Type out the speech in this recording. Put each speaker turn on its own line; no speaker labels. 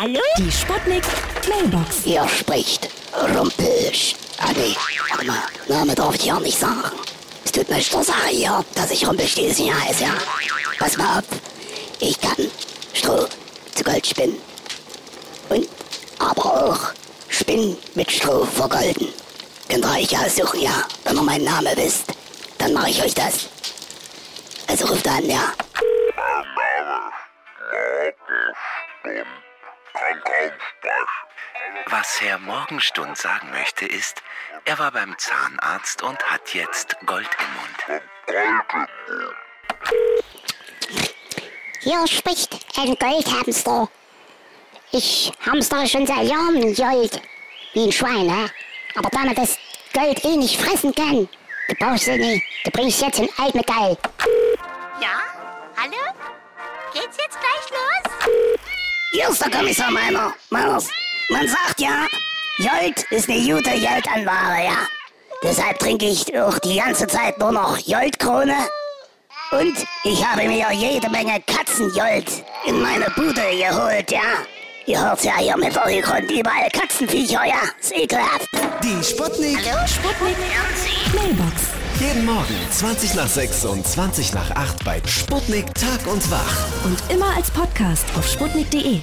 Hallo?
Die Sputnik Mailbox.
Hier spricht Rumpelsch. Ah nee, warte mal, Name darf ich ja nicht sagen. Es tut mir zur Sache hier, dass ich Rumpelstilzchen heiße, ja. Pass mal auf, ich kann Stroh zu Gold spinnen. Und aber auch Spinnen mit Stroh vergolden. Könnt ihr euch aussuchen, ja. Wenn ihr meinen Namen wisst, dann mache ich euch das. Also ruft an, ja.
Was Herr Morgenstund sagen möchte, ist, er war beim Zahnarzt und hat jetzt Gold im Mund.
Hier spricht ein Goldhamster. Ich hamstere schon seit Jahren Gold. Wie ein Schwein, hä? Aber da man das Gold eh nicht fressen kann, du brauchst du nie. Du bringst jetzt ein Altmetall.
Ja? Hallo? Geht's jetzt gleich los?
Hier ist der Kommissar Meiner. Meiners. Man sagt ja, Jolt ist eine gute Joltanware, ja. Deshalb trinke ich auch die ganze Zeit nur noch Joltkrone. Und ich habe mir jede Menge Katzenjolt in meine Bude geholt, ja. Ihr hört's ja hier mit Hintergrund überall Katzenviecher, ja. Ist ekelhaft.
Die Sputnik.
Sputnik Mailbox.
Jeden Morgen 20 nach 6 und 20 nach 8 bei Sputnik Tag und Wach.
Und immer als Podcast auf sputnik.de.